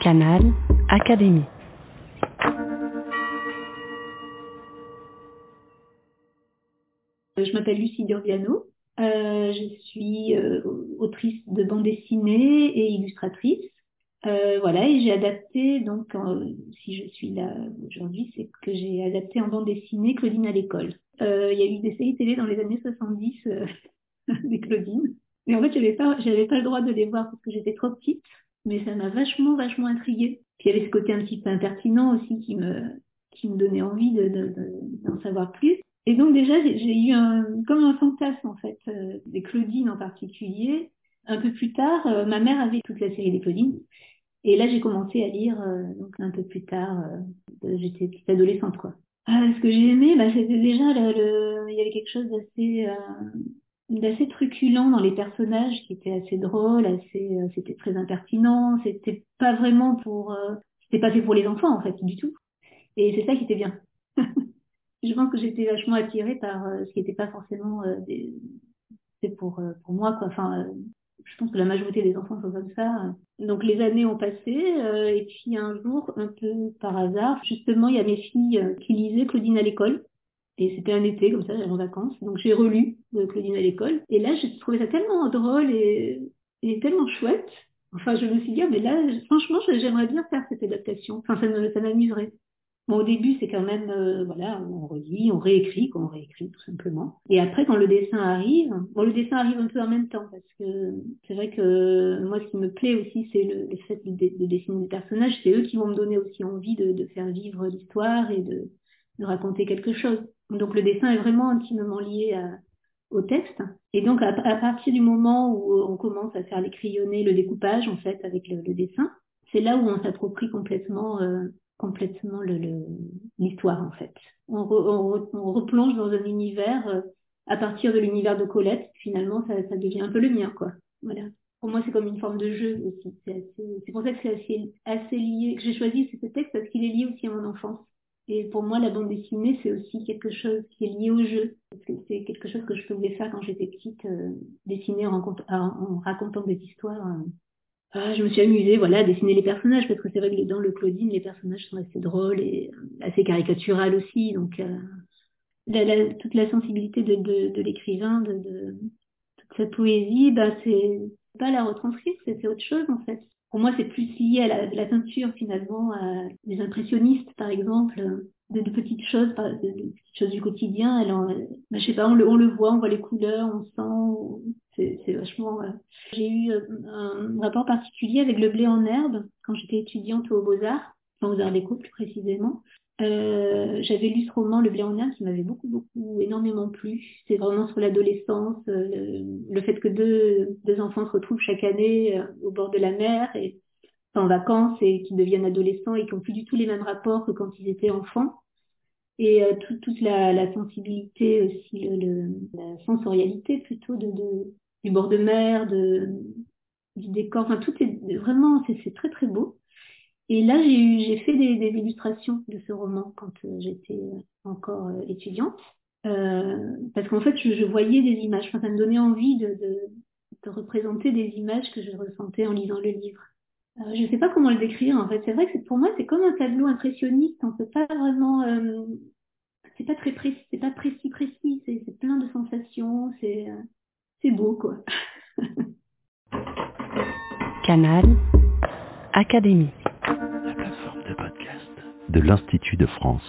Canal Académie. Je m'appelle Lucie Durviano. Euh, je suis euh, autrice de bande dessinée et illustratrice. Euh, voilà, et j'ai adapté, donc si je suis là aujourd'hui, c'est que j'ai adapté en bande dessinée Claudine à l'école. Il y a eu des séries télé dans les années 70 des Claudine. Mais en fait, j'avais pas, j'avais pas le droit de les voir parce que j'étais trop petite. Mais ça m'a vachement, vachement intriguée. Puis il y avait ce côté un petit peu impertinent aussi qui me, qui me donnait envie de, de, d'en savoir plus. Et donc déjà, j'ai eu un, comme un fantasme en fait, euh, des Claudines en particulier. Un peu plus tard, euh, ma mère avait toute la série des Claudines. Et là, j'ai commencé à lire euh, donc un peu plus tard. J'étais petite adolescente quoi. ce que j'ai aimé, bah, c'était déjà il y avait quelque chose d'assez d'assez truculent dans les personnages qui étaient assez drôles, assez c'était très impertinent, c'était pas vraiment pour c'était pas fait pour les enfants en fait du tout. Et c'est ça qui était bien. je pense que j'étais vachement attirée par euh, ce qui n'était pas forcément euh, des... c'est pour euh, pour moi quoi. Enfin, je pense que la majorité des enfants sont comme ça. Donc les années ont passé et puis un jour, un peu par hasard, justement, il y a mes filles qui lisaient Claudine à l'école. Et c'était un été, comme ça, en vacances. Donc j'ai relu Claudine à l'école. Et là, j'ai trouvé ça tellement drôle et, tellement chouette. Enfin, je me suis dit, ah, mais là, franchement, j'aimerais bien faire cette adaptation. Enfin, ça m'amuserait au début, c'est quand même, euh, voilà, on relit, on réécrit, on réécrit tout simplement. Et après, quand le dessin arrive, bon, le dessin arrive un peu en même temps parce que c'est vrai que moi, ce qui me plaît aussi, c'est le, fait de, dessiner des personnages. C'est eux qui vont me donner aussi envie de, faire vivre l'histoire et de, raconter quelque chose. Donc, le dessin est vraiment intimement lié au texte. Et donc, à, partir du moment où on commence à faire les crayonnés, le découpage, en fait, avec le, dessin, c'est là où on s'approprie complètement euh, complètement l'histoire en fait. On, replonge dans un univers euh, à partir de l'univers de Colette. Finalement, ça, devient un peu le mien, quoi. Voilà. Pour moi, c'est comme une forme de jeu aussi. C'est pour ça que c'est assez, assez lié. Que j'ai choisi ce texte parce qu'il est lié aussi à mon enfance. Et pour moi, la bande dessinée, c'est aussi quelque chose qui est lié au jeu. Que c'est quelque chose que je pouvais faire quand j'étais petite, euh, dessiner en, racontant des histoires. Euh, ah, je me suis amusée voilà, à dessiner les personnages, parce que c'est vrai que dans le Claudine, les personnages sont assez drôles et euh, assez caricaturales aussi. Donc, euh, toute la sensibilité de, de, l'écrivain, de, de, toute cette poésie, bah, c'est pas la retranscrire, c'est autre chose en fait. Pour moi, c'est plus lié à la, la, peinture finalement, à des impressionnistes par exemple, de, petites choses, de, petites choses du quotidien. Alors, bah, je sais pas, on le, on le voit, on voit les couleurs, on sent, c'est vachement. Euh, j'ai eu euh, un rapport particulier avec le blé en herbe quand j'étais étudiante aux Beaux-Arts, aux Arts Déco plus précisément. Euh, j'avais lu ce roman, Le blé en herbe, qui m'avait beaucoup, beaucoup, énormément plu. C'est vraiment sur l'adolescence, le, fait que deux, deux, enfants se retrouvent chaque année au bord de la mer et en vacances et qui deviennent adolescents et qui n'ont plus du tout les mêmes rapports que quand ils étaient enfants. Et toute la, sensibilité aussi, le, la sensorialité plutôt de, de, du bord de mer, de, du décor. Enfin, tout est vraiment, c'est très très beau. Et là, j'ai fait des, illustrations de ce roman quand euh, j'étais encore euh, étudiante. Euh, parce qu'en fait, je, voyais des images. Ça me donnait envie de, représenter des images que je ressentais en lisant le livre. Euh, je ne sais pas comment le décrire. En fait, c'est vrai que pour moi, c'est comme un tableau impressionniste. On peut pas vraiment. Euh, c'est pas très précis. C'est pas précis précis. C'est plein de sensations. C'est c'est beau, quoi. Canal Académie. De l'Institut de France.